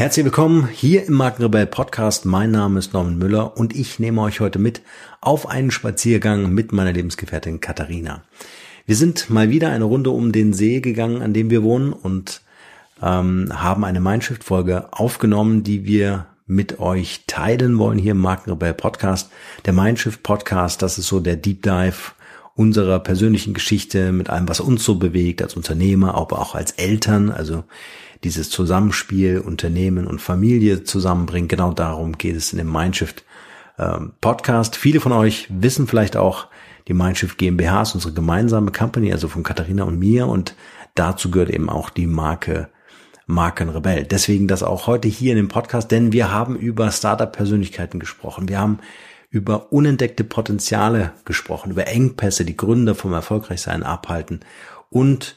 Herzlich willkommen hier im Markenrebell Podcast. Mein Name ist Norman Müller und ich nehme euch heute mit auf einen Spaziergang mit meiner Lebensgefährtin Katharina. Wir sind mal wieder eine Runde um den See gegangen, an dem wir wohnen und ähm, haben eine Mindshift-Folge aufgenommen, die wir mit euch teilen wollen hier im Markenrebell Podcast. Der Mindshift Podcast, das ist so der Deep Dive unserer persönlichen Geschichte mit allem, was uns so bewegt als Unternehmer, aber auch als Eltern. Also dieses Zusammenspiel Unternehmen und Familie zusammenbringen. Genau darum geht es in dem Mindshift ähm, Podcast. Viele von euch wissen vielleicht auch, die Mindshift GmbH ist unsere gemeinsame Company, also von Katharina und mir und dazu gehört eben auch die Marke Markenrebell. Deswegen das auch heute hier in dem Podcast, denn wir haben über Startup-Persönlichkeiten gesprochen. Wir haben über unentdeckte Potenziale gesprochen, über Engpässe, die Gründer vom Erfolgreichsein abhalten und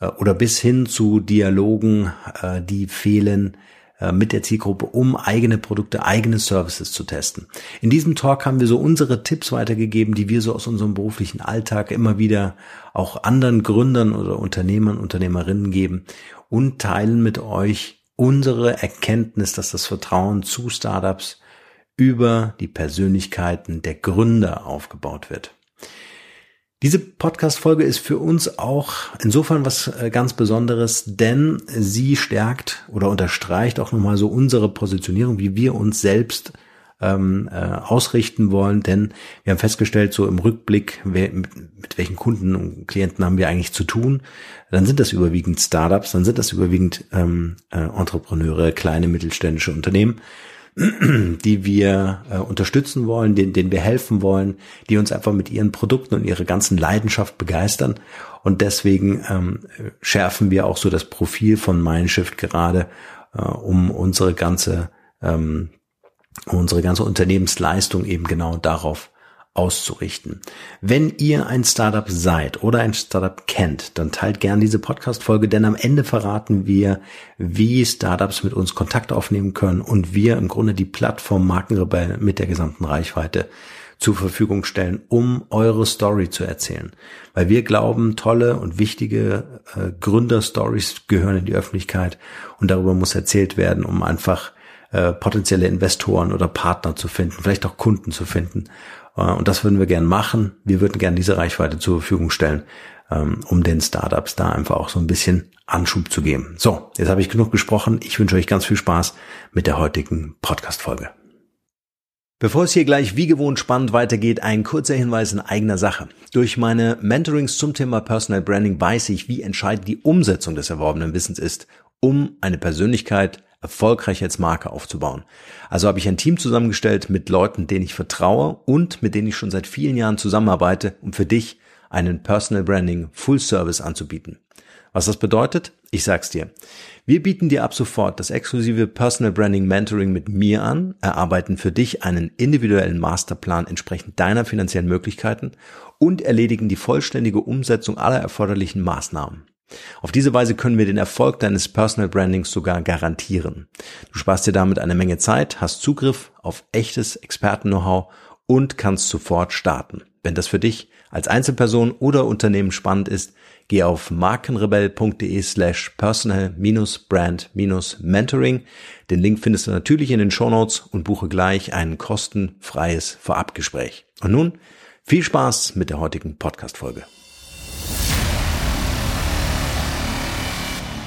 äh, oder bis hin zu Dialogen, äh, die fehlen äh, mit der Zielgruppe, um eigene Produkte, eigene Services zu testen. In diesem Talk haben wir so unsere Tipps weitergegeben, die wir so aus unserem beruflichen Alltag immer wieder auch anderen Gründern oder Unternehmern, Unternehmerinnen geben und teilen mit euch unsere Erkenntnis, dass das Vertrauen zu Startups über die Persönlichkeiten der Gründer aufgebaut wird. Diese Podcast-Folge ist für uns auch insofern was äh, ganz Besonderes, denn sie stärkt oder unterstreicht auch nochmal so unsere Positionierung, wie wir uns selbst ähm, äh, ausrichten wollen, denn wir haben festgestellt, so im Rückblick, wer, mit, mit welchen Kunden und Klienten haben wir eigentlich zu tun, dann sind das überwiegend Startups, dann sind das überwiegend ähm, äh, Entrepreneure, kleine mittelständische Unternehmen, die wir äh, unterstützen wollen, denen, denen wir helfen wollen, die uns einfach mit ihren Produkten und ihrer ganzen Leidenschaft begeistern. Und deswegen ähm, schärfen wir auch so das Profil von Mindshift gerade, äh, um unsere ganze, ähm, unsere ganze Unternehmensleistung eben genau darauf auszurichten. Wenn ihr ein Startup seid oder ein Startup kennt, dann teilt gern diese Podcast-Folge, denn am Ende verraten wir, wie Startups mit uns Kontakt aufnehmen können und wir im Grunde die Plattform Markenrebell mit der gesamten Reichweite zur Verfügung stellen, um eure Story zu erzählen. Weil wir glauben, tolle und wichtige äh, Gründerstories gehören in die Öffentlichkeit und darüber muss erzählt werden, um einfach äh, potenzielle Investoren oder Partner zu finden, vielleicht auch Kunden zu finden und das würden wir gern machen. Wir würden gern diese Reichweite zur Verfügung stellen, ähm, um den Startups da einfach auch so ein bisschen Anschub zu geben. So, jetzt habe ich genug gesprochen. Ich wünsche euch ganz viel Spaß mit der heutigen Podcast-Folge. Bevor es hier gleich wie gewohnt spannend weitergeht, ein kurzer Hinweis in eigener Sache. Durch meine Mentorings zum Thema Personal Branding weiß ich, wie entscheidend die Umsetzung des erworbenen Wissens ist, um eine Persönlichkeit erfolgreich als Marke aufzubauen. Also habe ich ein Team zusammengestellt mit Leuten, denen ich vertraue und mit denen ich schon seit vielen Jahren zusammenarbeite, um für dich einen Personal Branding Full Service anzubieten. Was das bedeutet? Ich sag's dir. Wir bieten dir ab sofort das exklusive Personal Branding Mentoring mit mir an, erarbeiten für dich einen individuellen Masterplan entsprechend deiner finanziellen Möglichkeiten und erledigen die vollständige Umsetzung aller erforderlichen Maßnahmen. Auf diese Weise können wir den Erfolg deines Personal Brandings sogar garantieren. Du sparst dir damit eine Menge Zeit, hast Zugriff auf echtes Experten-Know-how und kannst sofort starten. Wenn das für dich als Einzelperson oder Unternehmen spannend ist, geh auf markenrebell.de slash personal-brand-mentoring. Den Link findest du natürlich in den Shownotes und buche gleich ein kostenfreies Vorabgespräch. Und nun viel Spaß mit der heutigen Podcast-Folge.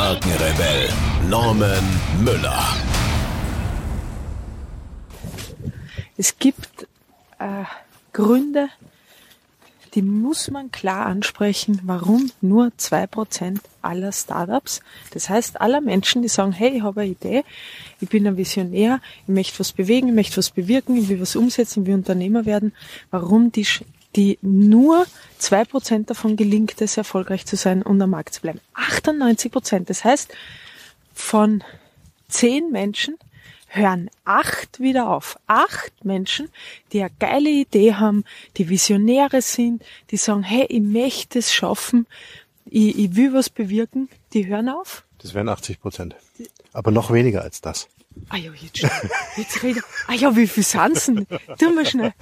Markenrebell Norman Müller. Es gibt äh, Gründe, die muss man klar ansprechen, warum nur zwei Prozent aller Startups, das heißt aller Menschen, die sagen, hey, ich habe eine Idee, ich bin ein Visionär, ich möchte was bewegen, ich möchte was bewirken, ich will was umsetzen, ich will Unternehmer werden, warum die die nur zwei Prozent davon gelingt es, erfolgreich zu sein und am Markt zu bleiben. 98 Prozent. Das heißt, von zehn Menschen hören acht wieder auf. Acht Menschen, die eine geile Idee haben, die Visionäre sind, die sagen, hey, ich möchte es schaffen, ich, ich will was bewirken, die hören auf. Das wären 80 Prozent. Aber noch weniger als das. Ah ja, jetzt, schnell. jetzt rede Ah ja, wie viel Sansen? Tu mal schnell.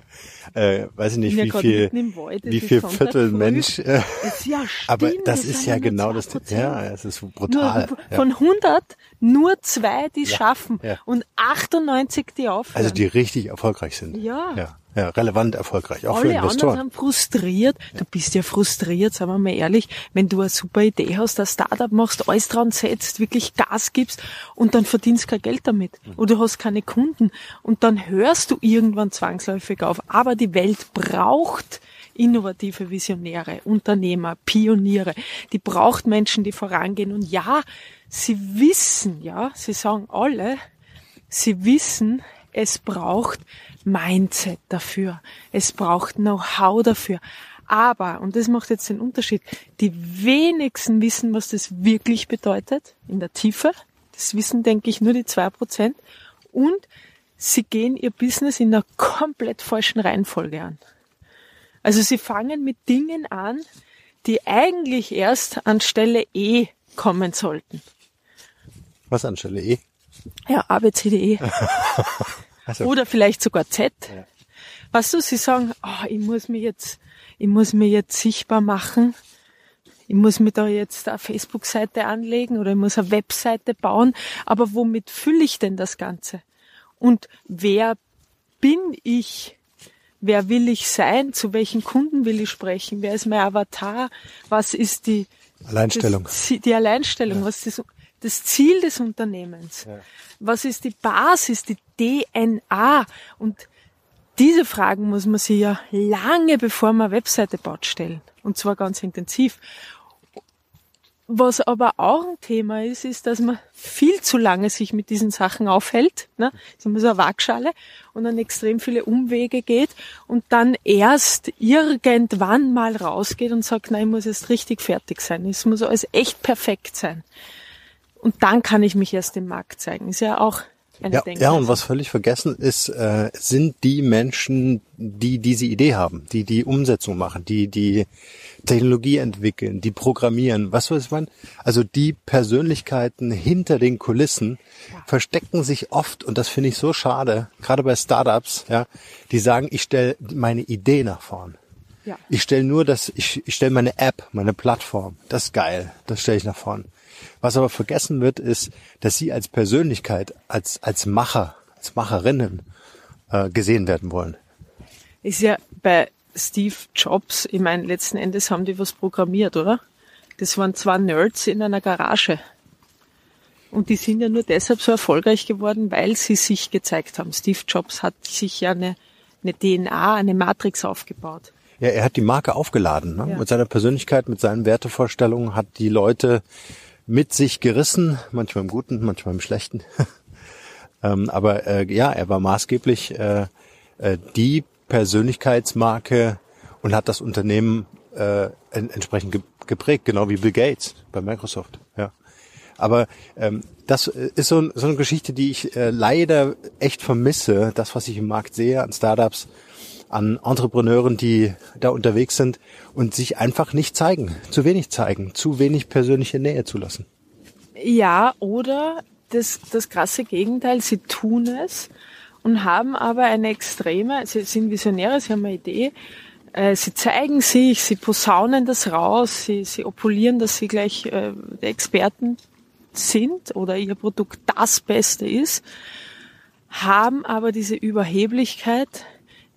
äh, weiß ich nicht, wie viel, Wald, wie viel Viertel Mensch. Äh, ja aber das ist ja genau das. Ja, es ist brutal. Nur, von 100 nur zwei, die es ja, schaffen ja. und 98, die aufhören. Also die richtig erfolgreich sind. Ja. ja ja, relevant erfolgreich, auch Alle für Investoren. Alle anderen sind frustriert. Du bist ja frustriert, sagen wir mal ehrlich, wenn du eine super Idee hast, ein Startup machst, alles dran setzt, wirklich Gas gibst und dann verdienst kein Geld damit. Oder du hast keine Kunden und dann hörst du irgendwann zwangsläufig auf. Aber die Welt braucht innovative Visionäre, Unternehmer, Pioniere. Die braucht Menschen, die vorangehen. Und ja, sie wissen, ja, sie sagen alle, sie wissen, es braucht Mindset dafür. Es braucht Know-how dafür. Aber, und das macht jetzt den Unterschied, die wenigsten wissen, was das wirklich bedeutet in der Tiefe. Das wissen, denke ich, nur die zwei Prozent. Und sie gehen ihr Business in einer komplett falschen Reihenfolge an. Also sie fangen mit Dingen an, die eigentlich erst an Stelle E kommen sollten. Was an Stelle E? Ja, A, B, C, D, E. Also. Oder vielleicht sogar Z. Ja. Weißt du, sie sagen, oh, ich muss mir jetzt, ich muss mir jetzt sichtbar machen. Ich muss mir da jetzt eine Facebook-Seite anlegen oder ich muss eine Webseite bauen. Aber womit fülle ich denn das Ganze? Und wer bin ich? Wer will ich sein? Zu welchen Kunden will ich sprechen? Wer ist mein Avatar? Was ist die Alleinstellung? Das, die Alleinstellung. Ja. Was ist das, Ziel des Unternehmens? Ja. Was ist die Basis, die DNA? Und diese Fragen muss man sich ja lange bevor man eine Webseite baut stellen. Und zwar ganz intensiv. Was aber auch ein Thema ist, ist, dass man viel zu lange sich mit diesen Sachen aufhält. Ne? Das ist immer so eine Waagschale und dann extrem viele Umwege geht und dann erst irgendwann mal rausgeht und sagt, nein, ich muss jetzt richtig fertig sein. Es muss alles echt perfekt sein. Und dann kann ich mich erst dem Markt zeigen. Ist ja auch eine ja, Denkweise. Ja, und was völlig vergessen ist, äh, sind die Menschen, die diese Idee haben, die die Umsetzung machen, die die Technologie entwickeln, die programmieren, was weiß man. Also die Persönlichkeiten hinter den Kulissen ja. verstecken sich oft, und das finde ich so schade, gerade bei Startups, ja, die sagen, ich stelle meine Idee nach vorn. Ja. Ich stelle nur das, ich, ich stelle meine App, meine Plattform, das ist geil, das stelle ich nach vorn. Was aber vergessen wird, ist, dass sie als Persönlichkeit, als, als Macher, als Macherinnen äh, gesehen werden wollen. Ist ja bei Steve Jobs, ich meine, letzten Endes haben die was programmiert, oder? Das waren zwei Nerds in einer Garage. Und die sind ja nur deshalb so erfolgreich geworden, weil sie sich gezeigt haben. Steve Jobs hat sich ja eine, eine DNA, eine Matrix aufgebaut. Ja, er hat die Marke aufgeladen. Ne? Ja. Mit seiner Persönlichkeit, mit seinen Wertevorstellungen hat die Leute mit sich gerissen, manchmal im Guten, manchmal im Schlechten. ähm, aber äh, ja, er war maßgeblich äh, äh, die Persönlichkeitsmarke und hat das Unternehmen äh, en entsprechend ge geprägt, genau wie Bill Gates bei Microsoft. Ja. Aber ähm, das ist so, so eine Geschichte, die ich äh, leider echt vermisse. Das, was ich im Markt sehe an Startups, an Entrepreneuren, die da unterwegs sind und sich einfach nicht zeigen, zu wenig zeigen, zu wenig persönliche Nähe zulassen. Ja, oder das, das krasse Gegenteil, sie tun es und haben aber eine extreme, sie sind Visionäre, sie haben eine Idee, äh, sie zeigen sich, sie posaunen das raus, sie, sie opulieren, dass sie gleich äh, Experten sind oder ihr Produkt das Beste ist, haben aber diese Überheblichkeit,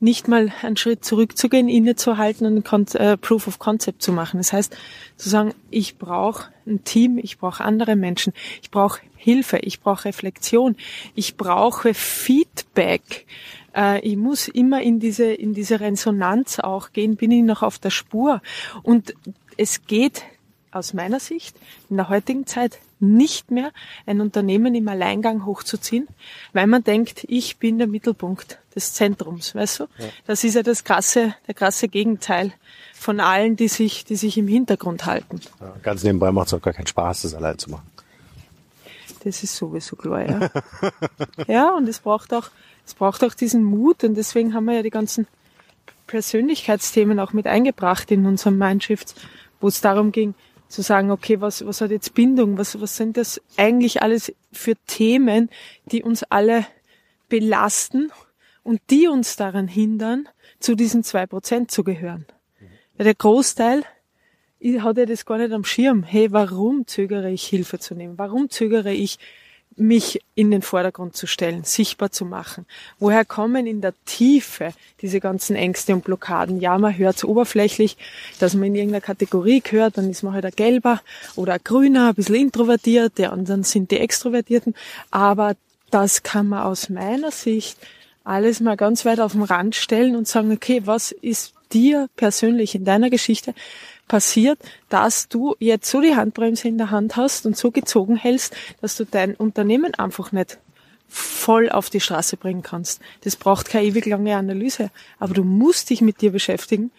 nicht mal einen Schritt zurückzugehen, innezuhalten und äh, Proof of Concept zu machen. Das heißt, zu sagen, ich brauche ein Team, ich brauche andere Menschen, ich brauche Hilfe, ich brauche Reflexion, ich brauche Feedback. Äh, ich muss immer in diese, in diese Resonanz auch gehen, bin ich noch auf der Spur. Und es geht aus meiner Sicht in der heutigen Zeit nicht mehr ein Unternehmen im Alleingang hochzuziehen, weil man denkt, ich bin der Mittelpunkt des Zentrums, weißt du? Ja. Das ist ja das krasse, der krasse Gegenteil von allen, die sich, die sich im Hintergrund halten. Ja, ganz nebenbei macht es auch gar keinen Spaß, das allein zu machen. Das ist sowieso klar, ja. ja, und es braucht auch, es braucht auch diesen Mut und deswegen haben wir ja die ganzen Persönlichkeitsthemen auch mit eingebracht in unserem Mindshift, wo es darum ging, zu sagen, okay, was, was hat jetzt Bindung? Was, was sind das eigentlich alles für Themen, die uns alle belasten und die uns daran hindern, zu diesen zwei Prozent zu gehören? Weil der Großteil hat ja das gar nicht am Schirm. Hey, warum zögere ich Hilfe zu nehmen? Warum zögere ich mich in den Vordergrund zu stellen, sichtbar zu machen. Woher kommen in der Tiefe diese ganzen Ängste und Blockaden? Ja, man hört es oberflächlich, dass man in irgendeiner Kategorie gehört, dann ist man halt ein Gelber oder ein Grüner, ein bisschen introvertiert, die anderen sind die Extrovertierten. Aber das kann man aus meiner Sicht alles mal ganz weit auf den Rand stellen und sagen, okay, was ist dir persönlich in deiner Geschichte passiert, dass du jetzt so die Handbremse in der Hand hast und so gezogen hältst, dass du dein Unternehmen einfach nicht voll auf die Straße bringen kannst. Das braucht keine ewig lange Analyse, aber du musst dich mit dir beschäftigen,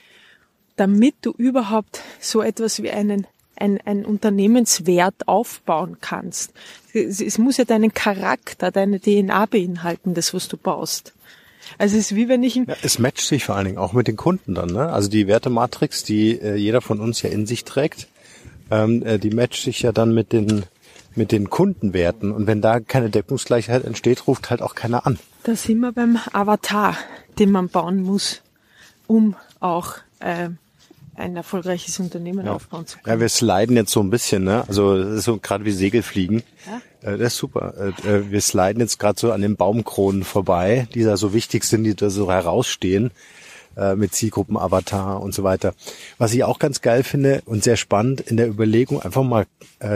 damit du überhaupt so etwas wie einen ein, ein Unternehmenswert aufbauen kannst. Es, es muss ja deinen Charakter, deine DNA beinhalten, das, was du baust. Also es ist wie wenn ich ja, es matcht sich vor allen Dingen auch mit den Kunden dann, ne? Also die Wertematrix, die äh, jeder von uns ja in sich trägt, ähm, äh, die matcht sich ja dann mit den mit den Kundenwerten und wenn da keine Deckungsgleichheit entsteht, ruft halt auch keiner an. Da sind wir beim Avatar, den man bauen muss, um auch äh, ein erfolgreiches Unternehmen ja. aufbauen zu können. Ja, wir sliden jetzt so ein bisschen, ne? Also ist so gerade wie Segelfliegen. Ja? Äh, das ist super. Äh, äh, wir sliden jetzt gerade so an den Baumkronen vorbei, die da so wichtig sind, die da so herausstehen mit Zielgruppen, Avatar und so weiter. Was ich auch ganz geil finde und sehr spannend in der Überlegung, einfach mal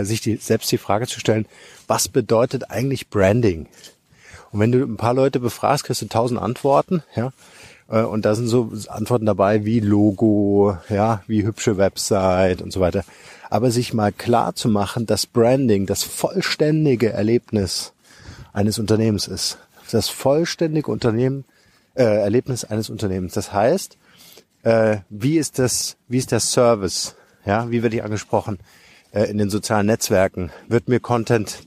sich die, selbst die Frage zu stellen, was bedeutet eigentlich Branding? Und wenn du ein paar Leute befragst, kriegst du tausend Antworten, ja. Und da sind so Antworten dabei wie Logo, ja, wie hübsche Website und so weiter. Aber sich mal klar zu machen, dass Branding das vollständige Erlebnis eines Unternehmens ist. Das vollständige Unternehmen, äh, Erlebnis eines Unternehmens. Das heißt, äh, wie ist das, wie ist der Service? Ja, wie werde ich angesprochen äh, in den sozialen Netzwerken? Wird mir Content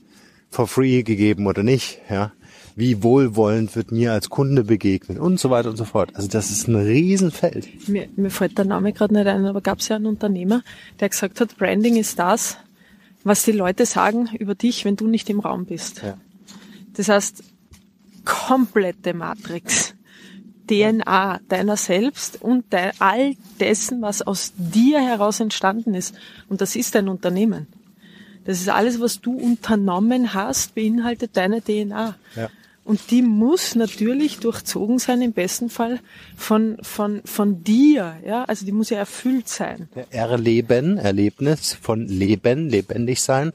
for free gegeben oder nicht? Ja, wie wohlwollend wird mir als Kunde begegnet und so weiter und so fort. Also das ist ein Riesenfeld. Mir, mir fällt der Name gerade nicht ein, aber gab es ja einen Unternehmer, der gesagt hat, Branding ist das, was die Leute sagen über dich, wenn du nicht im Raum bist. Ja. Das heißt, komplette Matrix. DNA deiner selbst und de all dessen, was aus dir heraus entstanden ist. Und das ist dein Unternehmen. Das ist alles, was du unternommen hast, beinhaltet deine DNA. Ja. Und die muss natürlich durchzogen sein, im besten Fall von, von, von dir, ja. Also die muss ja erfüllt sein. Erleben, Erlebnis von Leben, lebendig sein,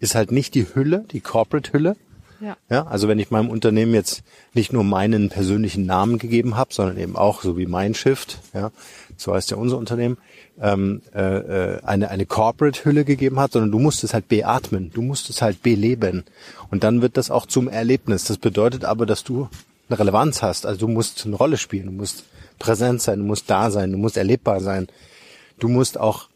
ist halt nicht die Hülle, die Corporate-Hülle. Ja. ja. Also wenn ich meinem Unternehmen jetzt nicht nur meinen persönlichen Namen gegeben habe, sondern eben auch so wie Mindshift, ja, so heißt ja unser Unternehmen, ähm, äh, äh, eine, eine Corporate-Hülle gegeben hat, sondern du musst es halt beatmen, du musst es halt beleben. Und dann wird das auch zum Erlebnis. Das bedeutet aber, dass du eine Relevanz hast. Also du musst eine Rolle spielen, du musst präsent sein, du musst da sein, du musst erlebbar sein. Du musst auch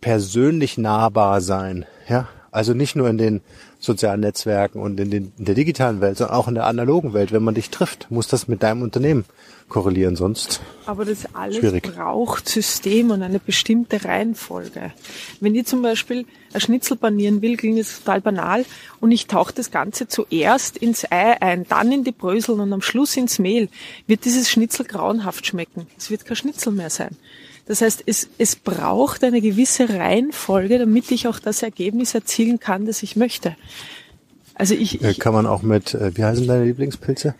persönlich nahbar sein. Ja, also nicht nur in den sozialen Netzwerken und in, den, in der digitalen Welt, sondern auch in der analogen Welt. Wenn man dich trifft, muss das mit deinem Unternehmen korrelieren, sonst. Aber das alles schwierig. braucht System und eine bestimmte Reihenfolge. Wenn ich zum Beispiel ein Schnitzel panieren will, klingt das total banal und ich tauche das Ganze zuerst ins Ei ein, dann in die Brösel und am Schluss ins Mehl, wird dieses Schnitzel grauenhaft schmecken. Es wird kein Schnitzel mehr sein. Das heißt, es, es braucht eine gewisse Reihenfolge, damit ich auch das Ergebnis erzielen kann, das ich möchte. Also ich, ich kann man auch mit, äh, wie heißen deine Lieblingspilze?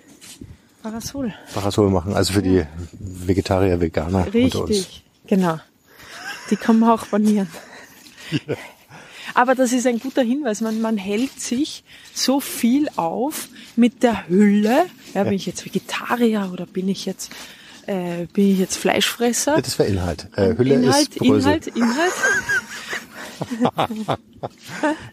Parasol. Parasol machen, also für die Vegetarier, Veganer Richtig, unter uns. genau. Die kann man auch panieren. Ja. Aber das ist ein guter Hinweis. Man, man hält sich so viel auf mit der Hülle. Ja, bin ich jetzt Vegetarier oder bin ich jetzt äh, bin ich jetzt Fleischfresser? Das wäre Inhalt. Äh, Hülle Inhalt, ist Brösel. Inhalt, Inhalt.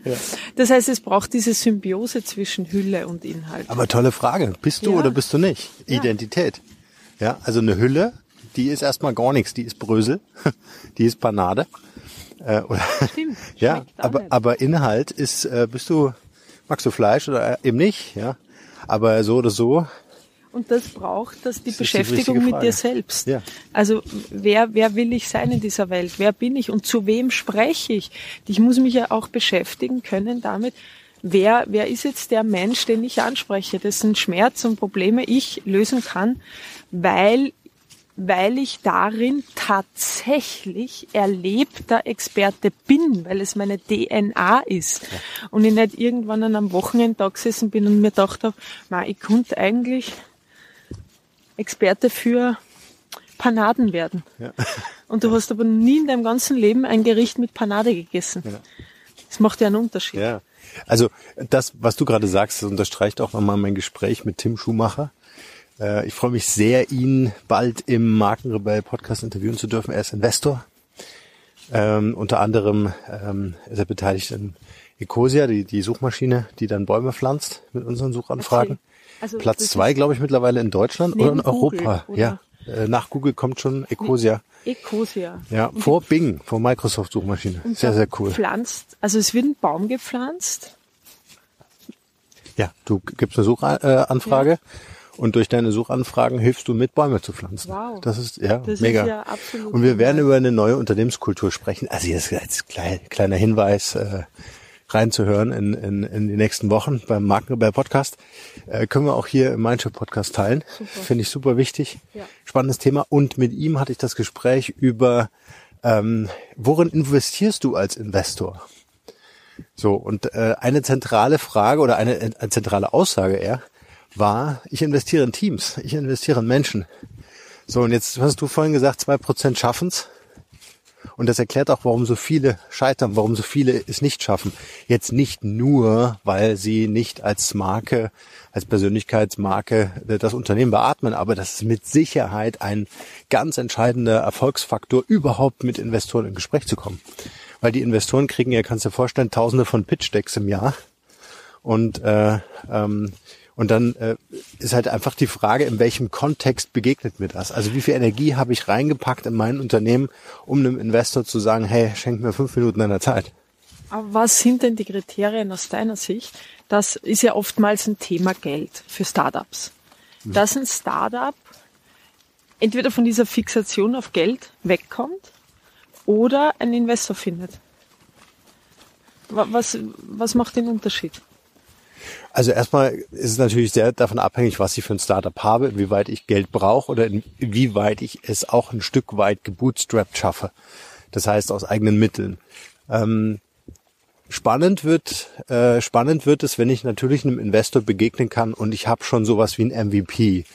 ja. Das heißt, es braucht diese Symbiose zwischen Hülle und Inhalt. Aber tolle Frage. Bist du ja. oder bist du nicht? Identität. Ja, also eine Hülle, die ist erstmal gar nichts, die ist Brösel, die ist Panade. Äh, oder, Stimmt. ja, aber, aber Inhalt ist, äh, bist du, magst du Fleisch oder eben nicht, ja. Aber so oder so. Und das braucht das die Das die Beschäftigung richtige mit dir selbst. Ja. Also wer, wer will ich sein in dieser Welt? Wer bin ich und zu wem spreche ich? Ich muss mich ja auch beschäftigen können damit, wer, wer ist jetzt der Mensch, den ich anspreche, dessen Schmerz und Probleme ich lösen kann, weil weil ich darin tatsächlich erlebter Experte bin, weil es meine DNA ist. Und ich nicht irgendwann an einem Wochenende da gesessen bin und mir gedacht habe, "Ma, ich konnte eigentlich Experte für Panaden werden. Ja. Und du hast aber nie in deinem ganzen Leben ein Gericht mit Panade gegessen. Das macht ja einen Unterschied. Ja. Also das, was du gerade sagst, das unterstreicht auch nochmal mein Gespräch mit Tim Schumacher. Äh, Ich freue mich sehr, ihn bald im Markenrebell Podcast interviewen zu dürfen. Er ist Investor. Ähm, unter anderem ähm, ist er beteiligt an Ecosia, die, die Suchmaschine, die dann Bäume pflanzt mit unseren Suchanfragen. Erzähl. Also, Platz zwei, ist glaube ich, mittlerweile in Deutschland oder in Europa. Google, ja. Äh, Nach Google kommt schon Ecosia. Ecosia. Ja, vor Bing, vor Microsoft Suchmaschine. und Sehr, sehr cool. Pflanzt, also es wird ein Baum gepflanzt. Ja, du gibst eine Suchanfrage und durch deine Suchanfragen hilfst du mit, Bäume zu pflanzen. Wow. Das ist ja Das ist mega. ja absolut und wir werden über eine neue Unternehmenskultur sprechen. Also jetzt als klein, kleiner Hinweis äh, reinzuhören in, in, in die nächsten Wochen beim Markenrebell Podcast. Äh, können wir auch hier im Mindshift Podcast teilen. Finde ich super wichtig. Ja. Spannendes Thema. Und mit ihm hatte ich das Gespräch über ähm, worin investierst du als Investor? So, und äh, eine zentrale Frage oder eine, eine zentrale Aussage eher war, ich investiere in Teams, ich investiere in Menschen. So, und jetzt hast du vorhin gesagt, zwei Prozent schaffen's. Und das erklärt auch, warum so viele scheitern, warum so viele es nicht schaffen. Jetzt nicht nur, weil sie nicht als Marke, als Persönlichkeitsmarke das Unternehmen beatmen, aber das ist mit Sicherheit ein ganz entscheidender Erfolgsfaktor, überhaupt mit Investoren in Gespräch zu kommen. Weil die Investoren kriegen ja, kannst du dir vorstellen, tausende von Pitch-Decks im Jahr. Und, äh, ähm, und dann äh, ist halt einfach die Frage, in welchem Kontext begegnet mir das? Also wie viel Energie habe ich reingepackt in mein Unternehmen, um einem Investor zu sagen, hey, schenk mir fünf Minuten deiner Zeit. Aber was sind denn die Kriterien aus deiner Sicht? Das ist ja oftmals ein Thema Geld für Startups. Dass ein Startup entweder von dieser Fixation auf Geld wegkommt oder einen Investor findet. Wa- Was, was macht den Unterschied? Also erstmal ist es natürlich sehr davon abhängig, was ich für ein Startup habe, inwieweit ich Geld brauche oder inwieweit ich es auch ein Stück weit gebootstrapped schaffe. Das heißt aus eigenen Mitteln. Ähm, spannend wird, äh, spannend wird es, wenn ich natürlich einem Investor begegnen kann und ich habe schon sowas wie ein MVP,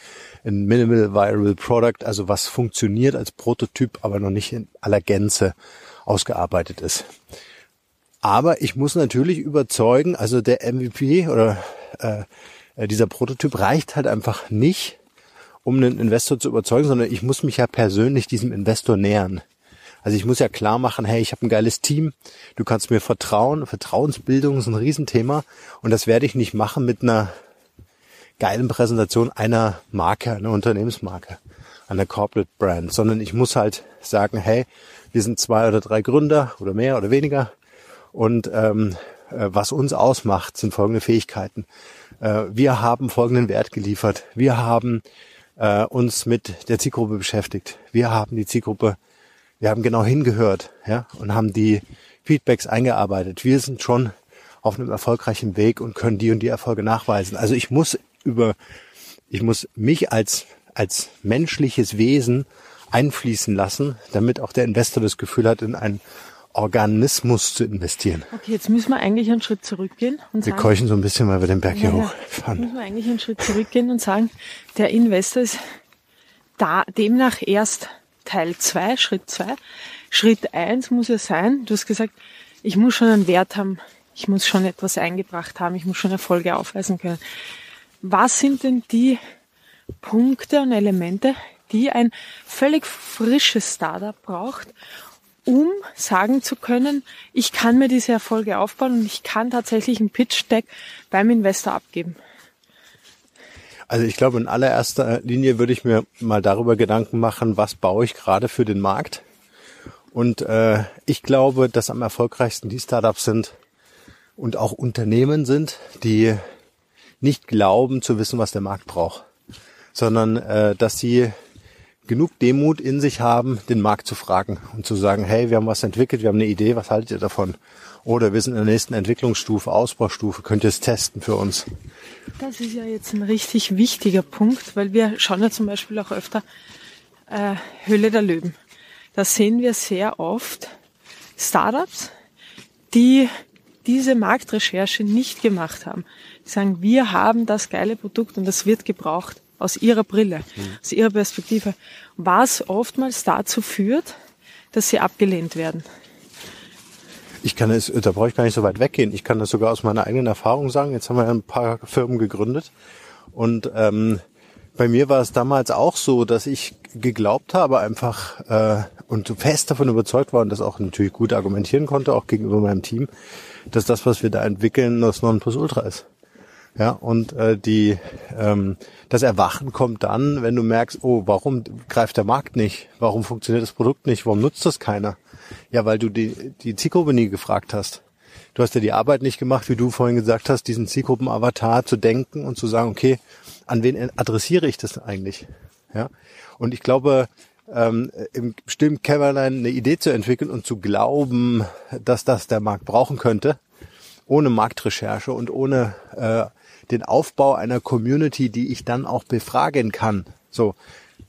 ein Minimal Viral Product, also was funktioniert als Prototyp, aber noch nicht in aller Gänze ausgearbeitet ist. Aber ich muss natürlich überzeugen, also der MVP oder äh, äh, dieser Prototyp reicht halt einfach nicht, um einen Investor zu überzeugen, sondern ich muss mich ja persönlich diesem Investor nähern. Also ich muss ja klar machen, hey, ich habe ein geiles Team, du kannst mir vertrauen, Vertrauensbildung ist ein Riesenthema und das werde ich nicht machen mit einer geilen Präsentation einer Marke, einer Unternehmensmarke, einer Corporate Brand, sondern ich muss halt sagen, hey, wir sind zwei oder drei Gründer oder mehr oder weniger und ähm, äh, was uns ausmacht, sind folgende Fähigkeiten. Äh, wir haben folgenden Wert geliefert. Wir haben äh, uns mit der Zielgruppe beschäftigt. Wir haben die Zielgruppe, wir haben genau hingehört ja, und haben die Feedbacks eingearbeitet. Wir sind schon auf einem erfolgreichen Weg und können die und die Erfolge nachweisen. Also ich muss über, ich muss mich als, als menschliches Wesen einfließen lassen, damit auch der Investor das Gefühl hat, in einen Organismus zu investieren. Okay, jetzt müssen wir eigentlich einen Schritt zurückgehen und Wir sagen, keuchen so ein bisschen, weil wir den Berg hier Ja, ja. hochfahren. müssen wir eigentlich einen Schritt zurückgehen und sagen, der Investor ist da demnach erst Teil zwei, Schritt zwei. Schritt eins muss ja sein, du hast gesagt, ich muss schon einen Wert haben, ich muss schon etwas eingebracht haben, ich muss schon Erfolge aufweisen können. Was sind denn die Punkte und Elemente, die ein völlig frisches Startup braucht, um sagen zu können, ich kann mir diese Erfolge aufbauen und ich kann tatsächlich ein Pitch-Deck beim Investor abgeben. Also ich glaube, in allererster Linie würde ich mir mal darüber Gedanken machen, was baue ich gerade für den Markt. Und äh, ich glaube, dass am erfolgreichsten die Startups sind, und auch Unternehmen sind, die nicht glauben zu wissen, was der Markt braucht, sondern äh, dass sie genug Demut in sich haben, den Markt zu fragen und zu sagen, hey, wir haben was entwickelt, wir haben eine Idee, was haltet ihr davon? Oder wir sind in der nächsten Entwicklungsstufe, Ausbaustufe, könnt ihr es testen für uns? Das ist ja jetzt ein richtig wichtiger Punkt, weil wir schauen ja zum Beispiel auch öfter äh, Höhle der Löwen. Da sehen wir sehr oft Startups, die diese Marktrecherche nicht gemacht haben. Die sagen, wir haben das geile Produkt und das wird gebraucht aus ihrer Brille, mhm. aus ihrer Perspektive, was oftmals dazu führt, dass sie abgelehnt werden. Ich kann es, da brauche ich gar nicht so weit weggehen. Ich kann das sogar aus meiner eigenen Erfahrung sagen. Jetzt haben wir ein paar Firmen gegründet und ähm, bei mir war es damals auch so, dass ich geglaubt habe einfach äh, und fest davon überzeugt war und das auch natürlich gut argumentieren konnte, auch gegenüber meinem Team, dass das, was wir da entwickeln, das Nonplusultra ist. Ja, und äh, die, ähm, das Erwachen kommt dann, wenn du merkst, oh, warum greift der Markt nicht? Warum funktioniert das Produkt nicht? Warum nutzt das keiner? Ja, weil du die, die Zielgruppe nie gefragt hast. Du hast ja die Arbeit nicht gemacht, wie du vorhin gesagt hast, diesen Zielgruppenavatar zu denken und zu sagen, okay, an wen adressiere ich das eigentlich? Ja, und ich glaube, ähm, im stillen Kämmerlein eine Idee zu entwickeln und zu glauben, dass das der Markt brauchen könnte, ohne Marktrecherche und ohne äh, den Aufbau einer Community, die ich dann auch befragen kann. So,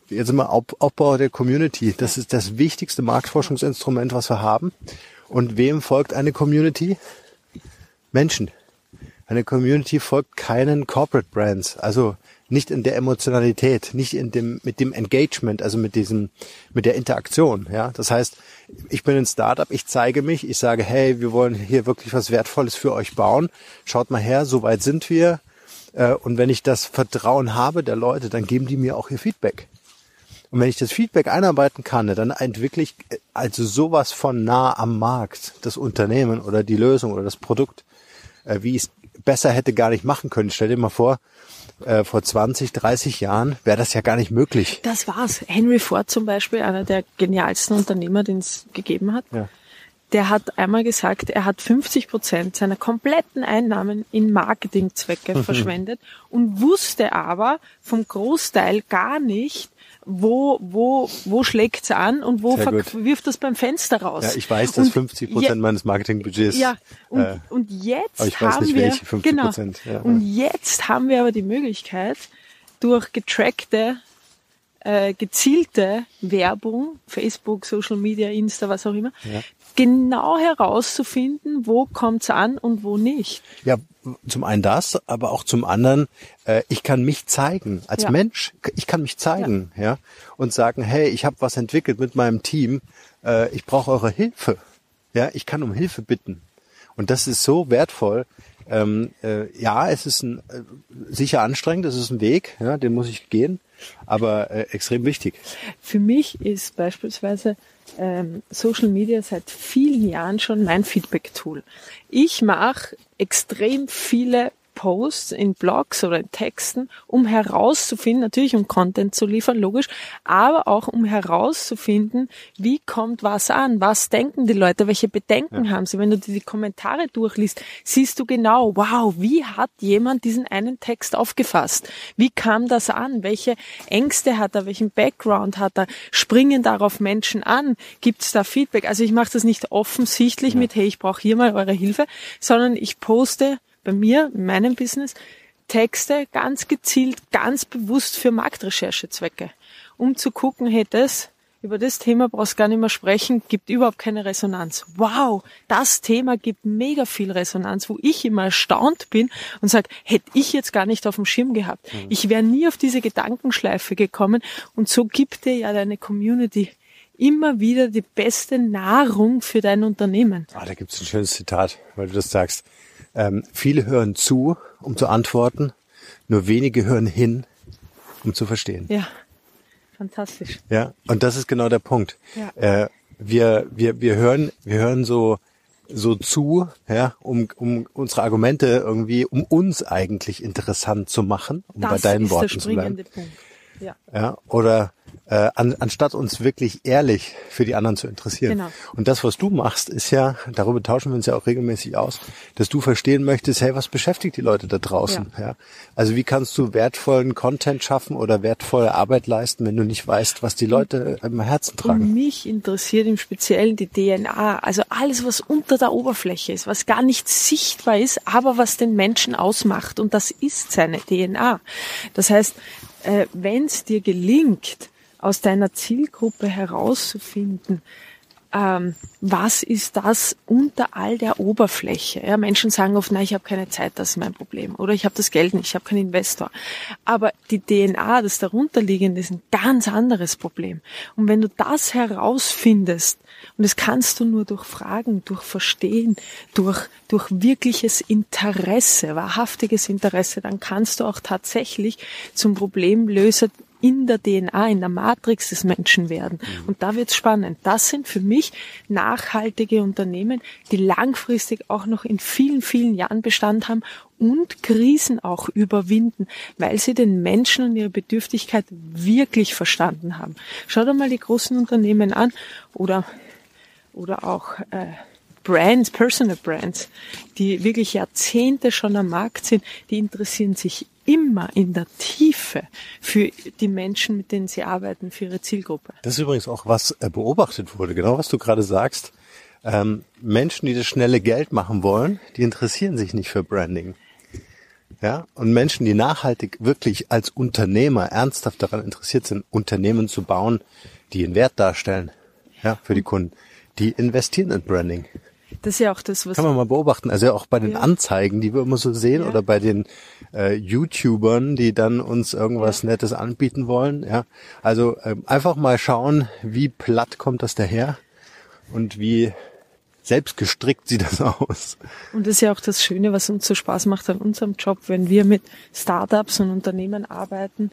jetzt immer Aufbau der Community. Das ist das wichtigste Marktforschungsinstrument, was wir haben. Und wem folgt eine Community? Menschen. Eine Community folgt keinen Corporate Brands. Also nicht in der Emotionalität, nicht in dem, mit dem Engagement, also mit diesem, mit der Interaktion, ja. Das heißt, ich bin ein Startup, ich zeige mich, ich sage, hey, wir wollen hier wirklich was Wertvolles für euch bauen. Schaut mal her, so weit sind wir. Äh, und wenn ich das Vertrauen habe der Leute, dann geben die mir auch ihr Feedback. Und wenn ich das Feedback einarbeiten kann, dann entwickle ich äh, also sowas von nah am Markt, das Unternehmen oder die Lösung oder das Produkt, äh, wie ich es besser hätte gar nicht machen können. Stell dir mal vor, äh, vor 20, 30 Jahren wäre das ja gar nicht möglich. Das war's. Henry Ford zum Beispiel, einer der genialsten Unternehmer, den es gegeben hat. Ja. Der hat einmal gesagt, er hat 50 Prozent seiner kompletten Einnahmen in Marketingzwecke verschwendet und wusste aber vom Großteil gar nicht, wo, wo, wo schlägt's an und wo wirft das beim Fenster raus. Ja, ich weiß, dass und 50 Prozent meines Marketingbudgets. Ja, und, äh, und jetzt haben nicht, wir, genau, ja, und jetzt haben wir aber die Möglichkeit, durch getrackte, äh, gezielte Werbung, Facebook, Social Media, Insta, was auch immer, ja. genau herauszufinden, wo kommt's an und wo nicht. Ja, zum einen das, aber auch zum anderen, äh, ich kann mich zeigen als ja. Mensch. Ich kann mich zeigen, ja, ja und sagen, hey, ich habe was entwickelt mit meinem Team. Äh, ich brauche eure Hilfe. Ja, ich kann um Hilfe bitten. Und das ist so wertvoll. Ähm, äh, ja, es ist ein, äh, sicher anstrengend, es ist ein Weg, ja, den muss ich gehen, aber äh, extrem wichtig. Für mich ist beispielsweise ähm, Social Media seit vielen Jahren schon mein Feedback-Tool. Ich mache extrem viele Posts, in Blogs oder in Texten, um herauszufinden, natürlich um Content zu liefern, logisch, aber auch um herauszufinden, wie kommt was an, was denken die Leute, welche Bedenken ja. haben sie. Wenn du dir die Kommentare durchliest, siehst du genau, wow, wie hat jemand diesen einen Text aufgefasst? Wie kam das an? Welche Ängste hat er? Welchen Background hat er? Springen darauf Menschen an? Gibt es da Feedback? Also ich mache das nicht offensichtlich ja. mit, hey, ich brauche hier mal eure Hilfe, sondern ich poste bei mir, in meinem Business, Texte ganz gezielt, ganz bewusst für Marktrecherchezwecke, um zu gucken, hey, das, über das Thema brauchst du gar nicht mehr sprechen, gibt überhaupt keine Resonanz. Wow, das Thema gibt mega viel Resonanz, wo ich immer erstaunt bin und sage, hätte ich jetzt gar nicht auf dem Schirm gehabt. Mhm. Ich wäre nie auf diese Gedankenschleife gekommen und so gibt dir ja deine Community immer wieder die beste Nahrung für dein Unternehmen. Ah, da gibt's ein schönes Zitat, weil du das sagst. Ähm, viele hören zu, um zu antworten, nur wenige hören hin, um zu verstehen. Ja, fantastisch. Ja, und das ist genau der Punkt. Ja. Äh, wir, wir, wir hören, wir hören so, so zu, ja, um, um unsere Argumente irgendwie, um uns eigentlich interessant zu machen, um das bei deinen Worten zu bleiben. Punkt. Ja. ja. Oder äh, an, anstatt uns wirklich ehrlich für die anderen zu interessieren. Genau. Und das, was du machst, ist ja, darüber tauschen wir uns ja auch regelmäßig aus, dass du verstehen möchtest, hey, was beschäftigt die Leute da draußen? Ja. Also wie kannst du wertvollen Content schaffen oder wertvolle Arbeit leisten, wenn du nicht weißt, was die Leute im Herzen tragen? Und mich interessiert im Speziellen die DNA, also alles, was unter der Oberfläche ist, was gar nicht sichtbar ist, aber was den Menschen ausmacht. Und das ist seine DNA. Das heißt, äh, wenn es dir gelingt, aus deiner Zielgruppe herauszufinden, ähm, was ist das unter all der Oberfläche? Ja, Menschen sagen oft, na, ich habe keine Zeit, das ist mein Problem. Oder ich habe das Geld nicht, ich habe keinen Investor. Aber die DNA, das darunterliegende, ist ein ganz anderes Problem. Und wenn du das herausfindest, und das kannst du nur durch Fragen, durch Verstehen, durch, durch wirkliches Interesse, wahrhaftiges Interesse, dann kannst du auch tatsächlich zum Problemlöser in der DNA, in der Matrix des Menschen werden. Und da wird's spannend. Das sind für mich nachhaltige Unternehmen, die langfristig auch noch in vielen, vielen Jahren Bestand haben und Krisen auch überwinden, weil sie den Menschen und ihre Bedürftigkeit wirklich verstanden haben. Schau dir mal die großen Unternehmen an oder, oder auch äh, Brands, Personal Brands, die wirklich Jahrzehnte schon am Markt sind, die interessieren sich immer in der Tiefe für die Menschen, mit denen sie arbeiten, für ihre Zielgruppe. Das ist übrigens auch was äh, beobachtet wurde, genau was du gerade sagst. Ähm, Menschen, die das schnelle Geld machen wollen, die interessieren sich nicht für Branding. Ja, und Menschen, die nachhaltig wirklich als Unternehmer ernsthaft daran interessiert sind, Unternehmen zu bauen, die einen Wert darstellen, ja, für die Kunden, die investieren in Branding. Das ist ja auch das, was. Kann man mal beobachten. Also auch bei den Ja. Anzeigen, die wir immer so sehen, Ja. oder bei den äh, YouTubern, die dann uns irgendwas Nettes anbieten wollen. Ja, also ähm, einfach mal schauen, wie platt kommt das daher und wie selbstgestrickt sieht das aus. Und das ist ja auch das Schöne, was uns so Spaß macht an unserem Job, wenn wir mit Startups und Unternehmen arbeiten,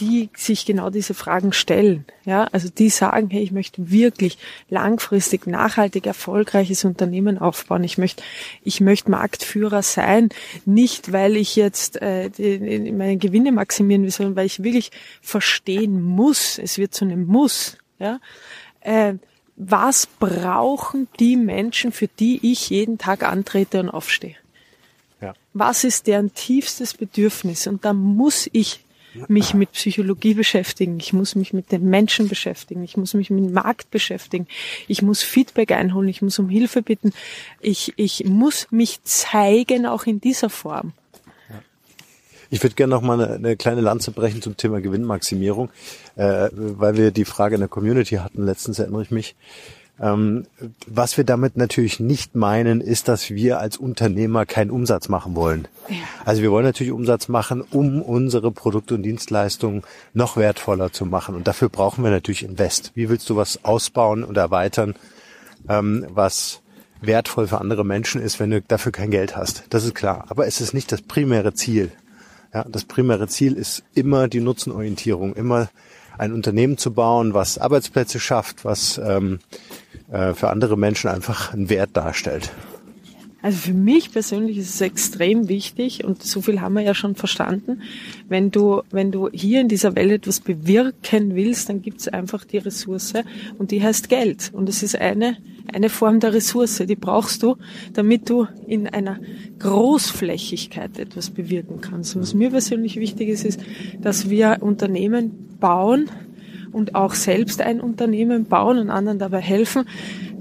die sich genau diese Fragen stellen. Ja, also die sagen, hey, ich möchte wirklich langfristig nachhaltig erfolgreiches Unternehmen aufbauen. Ich möchte, ich möchte Marktführer sein, nicht weil ich jetzt äh, die, meine Gewinne maximieren will, sondern weil ich wirklich verstehen muss. Es wird zu einem Muss. Ja, äh, was brauchen die Menschen, für die ich jeden Tag antrete und aufstehe? Ja. Was ist deren tiefstes Bedürfnis? Und da muss ich mich mit Psychologie beschäftigen. Ich muss mich mit den Menschen beschäftigen. Ich muss mich mit dem Markt beschäftigen. Ich muss Feedback einholen. Ich muss um Hilfe bitten. Ich, ich muss mich zeigen, auch in dieser Form. Ich würde gerne noch mal eine, eine kleine Lanze brechen zum Thema Gewinnmaximierung, äh, weil wir die Frage in der Community hatten, letztens erinnere ich mich. Ähm, was wir damit natürlich nicht meinen, ist, dass wir als Unternehmer keinen Umsatz machen wollen. Ja. Also wir wollen natürlich Umsatz machen, um unsere Produkte und Dienstleistungen noch wertvoller zu machen. Und dafür brauchen wir natürlich Invest. Wie willst du was ausbauen und erweitern, ähm, was wertvoll für andere Menschen ist, wenn du dafür kein Geld hast? Das ist klar. Aber es ist nicht das primäre Ziel. Ja, das primäre Ziel ist immer die Nutzenorientierung, immer ein Unternehmen zu bauen, was Arbeitsplätze schafft, was ähm, äh, für andere Menschen einfach einen Wert darstellt. Also für mich persönlich ist es extrem wichtig und so viel haben wir ja schon verstanden. Wenn du, wenn du hier in dieser Welt etwas bewirken willst, dann gibt es einfach die Ressource und die heißt Geld. Und es ist eine, eine Form der Ressource, die brauchst du, damit du in einer Großflächigkeit etwas bewirken kannst. Und was mir persönlich wichtig ist, ist, dass wir Unternehmen bauen und auch selbst ein Unternehmen bauen und anderen dabei helfen,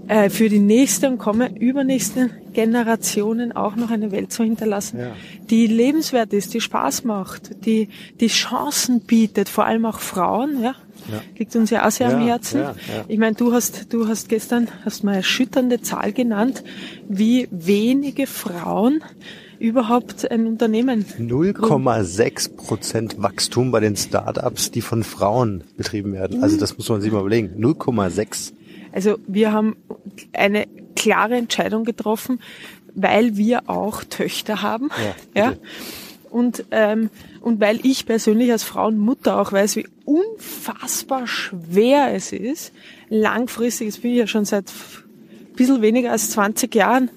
äh, für die nächste und komme übernächsten Generationen auch noch eine Welt zu hinterlassen, Ja. die lebenswert ist, die Spaß macht, die, die Chancen bietet, vor allem auch Frauen, ja. Ja. Liegt uns ja auch sehr am Ja, Herzen. ja. Ich meine, du hast, du hast gestern, hast mal eine erschütternde Zahl genannt, wie wenige Frauen überhaupt ein Unternehmen 0,6 Prozent Wachstum bei den Startups, die von Frauen betrieben werden. Also das muss man sich mal überlegen. 0,6. Also wir haben eine klare Entscheidung getroffen, weil wir auch Töchter haben. Ja, Ja. Und, ähm, und weil ich persönlich als Frauenmutter auch weiß, wie unfassbar schwer es ist, langfristig, jetzt bin ich ja schon seit ein bisschen weniger als 20 Jahren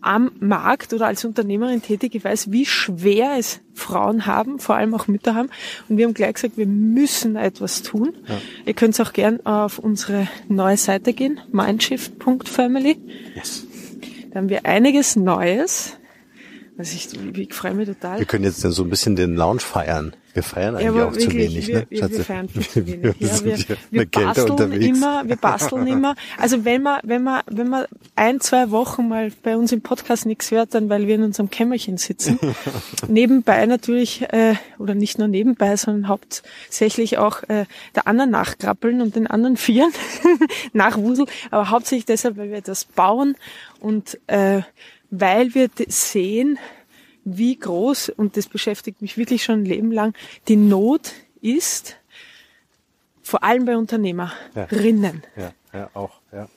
am Markt oder als Unternehmerin tätig. Ich weiß, wie schwer es Frauen haben, vor allem auch Mütter haben. Und wir haben gleich gesagt, wir müssen etwas tun. Ja. Ihr könnt auch gern auf unsere neue Seite gehen, mindshift.family. Yes. Da haben wir einiges Neues. Also ich, ich freue mich total. Wir können jetzt so ein bisschen den Lounge feiern. Wir feiern eigentlich ja, auch wirklich, zu wenig, wir, ne? Wir, wir feiern viel zu wenig. Ja, wir, wir basteln unterwegs. immer, wir basteln immer. Also wenn man, wenn man, wenn man ein, zwei Wochen mal bei uns im Podcast nichts hört, dann weil wir in unserem Kämmerchen sitzen. nebenbei natürlich, äh, oder nicht nur nebenbei, sondern hauptsächlich auch äh, der anderen nachkrabbeln und den anderen vieren nachwuseln. Aber hauptsächlich deshalb, weil wir das bauen und äh, weil wir sehen, wie groß, und das beschäftigt mich wirklich schon ein Leben lang, die Not ist, vor allem bei Unternehmerinnen. Ja, ja, ja auch, ja.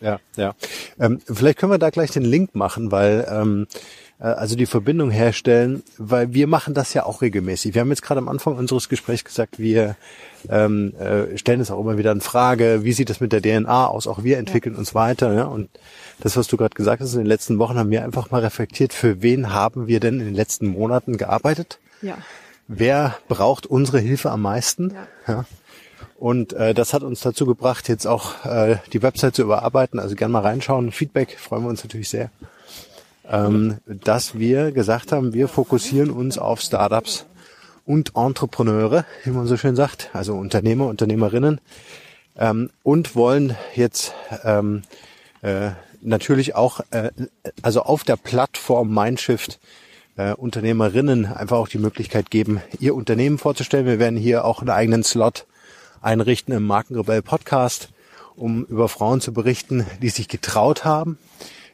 Ja, ja. Ähm, vielleicht können wir da gleich den Link machen, weil ähm, äh, also die Verbindung herstellen, weil wir machen das ja auch regelmäßig. Wir haben jetzt gerade am Anfang unseres Gesprächs gesagt, wir ähm, äh, stellen es auch immer wieder in Frage, wie sieht das mit der DNA aus? Auch wir entwickeln ja. uns weiter. Ja? Und das, was du gerade gesagt hast, in den letzten Wochen haben wir einfach mal reflektiert, für wen haben wir denn in den letzten Monaten gearbeitet? Ja. Wer braucht unsere Hilfe am meisten? Ja. ja. Und äh, das hat uns dazu gebracht, jetzt auch äh, die Website zu überarbeiten. Also gern mal reinschauen. Feedback freuen wir uns natürlich sehr. Ähm, dass wir gesagt haben, wir fokussieren uns auf Startups und Entrepreneure, wie man so schön sagt, also Unternehmer, Unternehmerinnen, ähm, und wollen jetzt ähm, äh, natürlich auch, äh, also auf der Plattform Mindshift äh, Unternehmerinnen einfach auch die Möglichkeit geben, ihr Unternehmen vorzustellen. Wir werden hier auch einen eigenen Slot einrichten im Markenrebell Podcast, um über Frauen zu berichten, die sich getraut haben.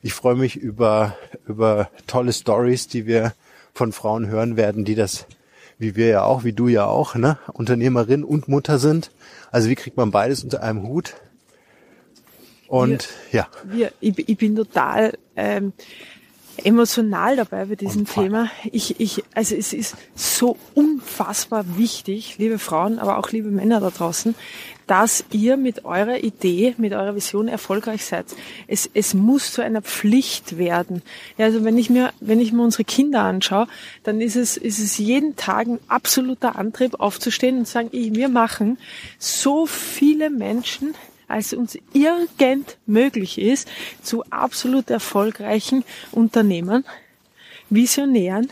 Ich freue mich über, über tolle Stories, die wir von Frauen hören werden, die das, wie wir ja auch, wie du ja auch, ne, Unternehmerin und Mutter sind. Also wie kriegt man beides unter einem Hut? Und wir, ja. Wir, ich, ich bin total ähm, emotional dabei bei diesem Thema. Ich, ich, also es ist so unfassbar wichtig, liebe Frauen, aber auch liebe Männer da draußen, dass ihr mit eurer Idee, mit eurer Vision erfolgreich seid. Es, es muss zu einer Pflicht werden. Ja, also wenn ich mir, wenn ich mir unsere Kinder anschaue, dann ist es, ist es jeden Tag ein absoluter Antrieb aufzustehen und sagen, ich, wir machen so viele Menschen als uns irgend möglich ist, zu absolut erfolgreichen Unternehmern, Visionären,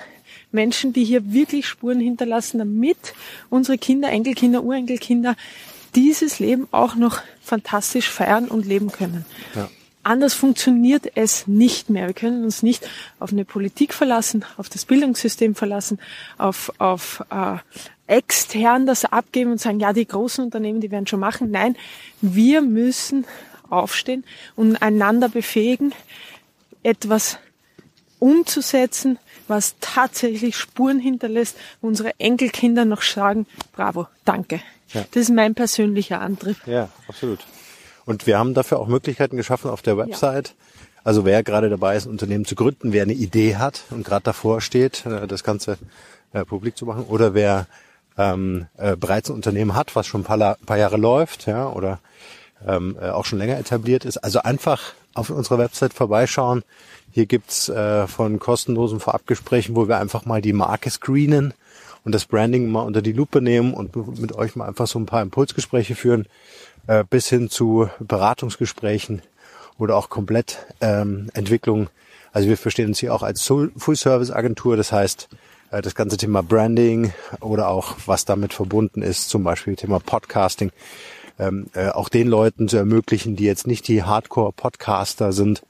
Menschen, die hier wirklich Spuren hinterlassen, damit unsere Kinder, Enkelkinder, Urenkelkinder dieses Leben auch noch fantastisch feiern und leben können. Ja. Anders funktioniert es nicht mehr. Wir können uns nicht auf eine Politik verlassen, auf das Bildungssystem verlassen, auf, auf äh, extern das abgeben und sagen, ja, die großen Unternehmen, die werden schon machen. Nein, wir müssen aufstehen und einander befähigen, etwas umzusetzen, was tatsächlich Spuren hinterlässt, wo unsere Enkelkinder noch sagen, bravo, danke. Ja. Das ist mein persönlicher Antrieb. Ja, absolut. Und wir haben dafür auch Möglichkeiten geschaffen auf der Website. Ja. Also wer gerade dabei ist, ein Unternehmen zu gründen, wer eine Idee hat und gerade davor steht, äh, das Ganze äh, publik zu machen, oder wer ähm, äh, bereits ein Unternehmen hat, was schon ein paar, paar Jahre läuft, ja, oder ähm, äh, auch schon länger etabliert ist. Also einfach auf unserer Website vorbeischauen. Hier gibt's äh, von kostenlosen Vorabgesprächen, wo wir einfach mal die Marke screenen und das Branding mal unter die Lupe nehmen und mit euch mal einfach so ein paar Impulsgespräche führen, äh, bis hin zu Beratungsgesprächen oder auch komplett ähm, Entwicklung. Also wir verstehen uns hier auch als Full-Service-Agentur, das heißt, äh, das ganze Thema Branding oder auch was damit verbunden ist, zum Beispiel Thema Podcasting, ähm, äh, auch den Leuten zu ermöglichen, die jetzt nicht die Hardcore-Podcaster sind.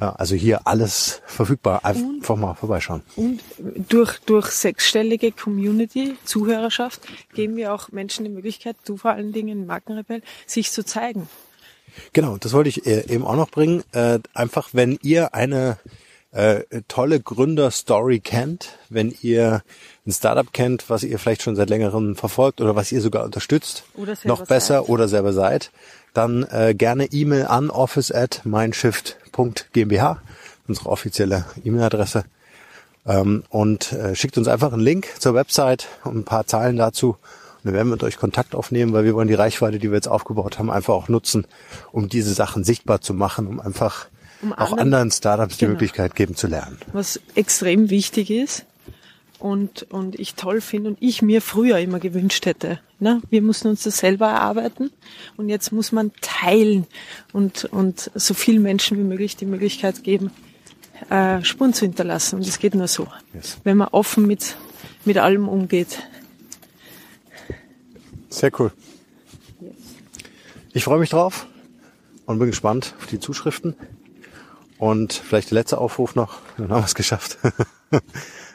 Äh, also hier alles verfügbar. Einfach und, mal vorbeischauen. Und durch, durch sechsstellige Community, Zuhörerschaft, geben wir auch Menschen die Möglichkeit, du vor allen Dingen Markenrebell, sich zu zeigen. Genau, das wollte ich äh, eben auch noch bringen. Äh, einfach, wenn ihr eine äh, tolle Gründerstory kennt, wenn ihr ein Startup kennt, was ihr vielleicht schon seit längerem verfolgt oder was ihr sogar unterstützt, noch besser seid. oder selber seid, dann äh, gerne E-Mail an office at mindshift.gmbh, unsere offizielle E-Mail-Adresse. Ähm, und äh, schickt uns einfach einen Link zur Website und ein paar Zahlen dazu. Und dann werden wir mit euch Kontakt aufnehmen, weil wir wollen die Reichweite, die wir jetzt aufgebaut haben, einfach auch nutzen, um diese Sachen sichtbar zu machen, um einfach um auch anderen, anderen Startups die genau, Möglichkeit geben zu lernen. Was extrem wichtig ist und, und ich toll finde und ich mir früher immer gewünscht hätte. Ne? Wir mussten uns das selber erarbeiten und jetzt muss man teilen und, und so vielen Menschen wie möglich die Möglichkeit geben, äh, Spuren zu hinterlassen. Und das geht nur so, yes. wenn man offen mit, mit allem umgeht. Sehr cool. Ich freue mich drauf und bin gespannt auf die Zuschriften. Und vielleicht der letzte Aufruf noch, dann haben wir es geschafft.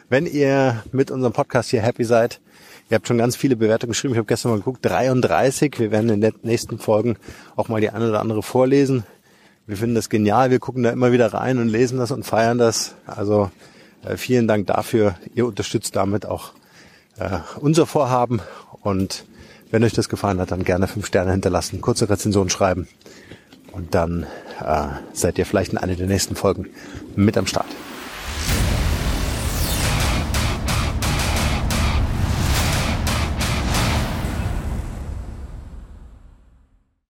Wenn ihr mit unserem Podcast hier happy seid, ihr habt schon ganz viele Bewertungen geschrieben, ich habe gestern mal geguckt, 33. Wir werden in den nächsten Folgen auch mal die eine oder andere vorlesen. Wir finden das genial, wir gucken da immer wieder rein und lesen das und feiern das. Also äh, vielen Dank dafür. Ihr unterstützt damit auch äh, unser Vorhaben und wenn euch das gefallen hat, dann gerne fünf Sterne hinterlassen, kurze Rezension schreiben und dann äh, seid ihr vielleicht in einer der nächsten Folgen mit am Start.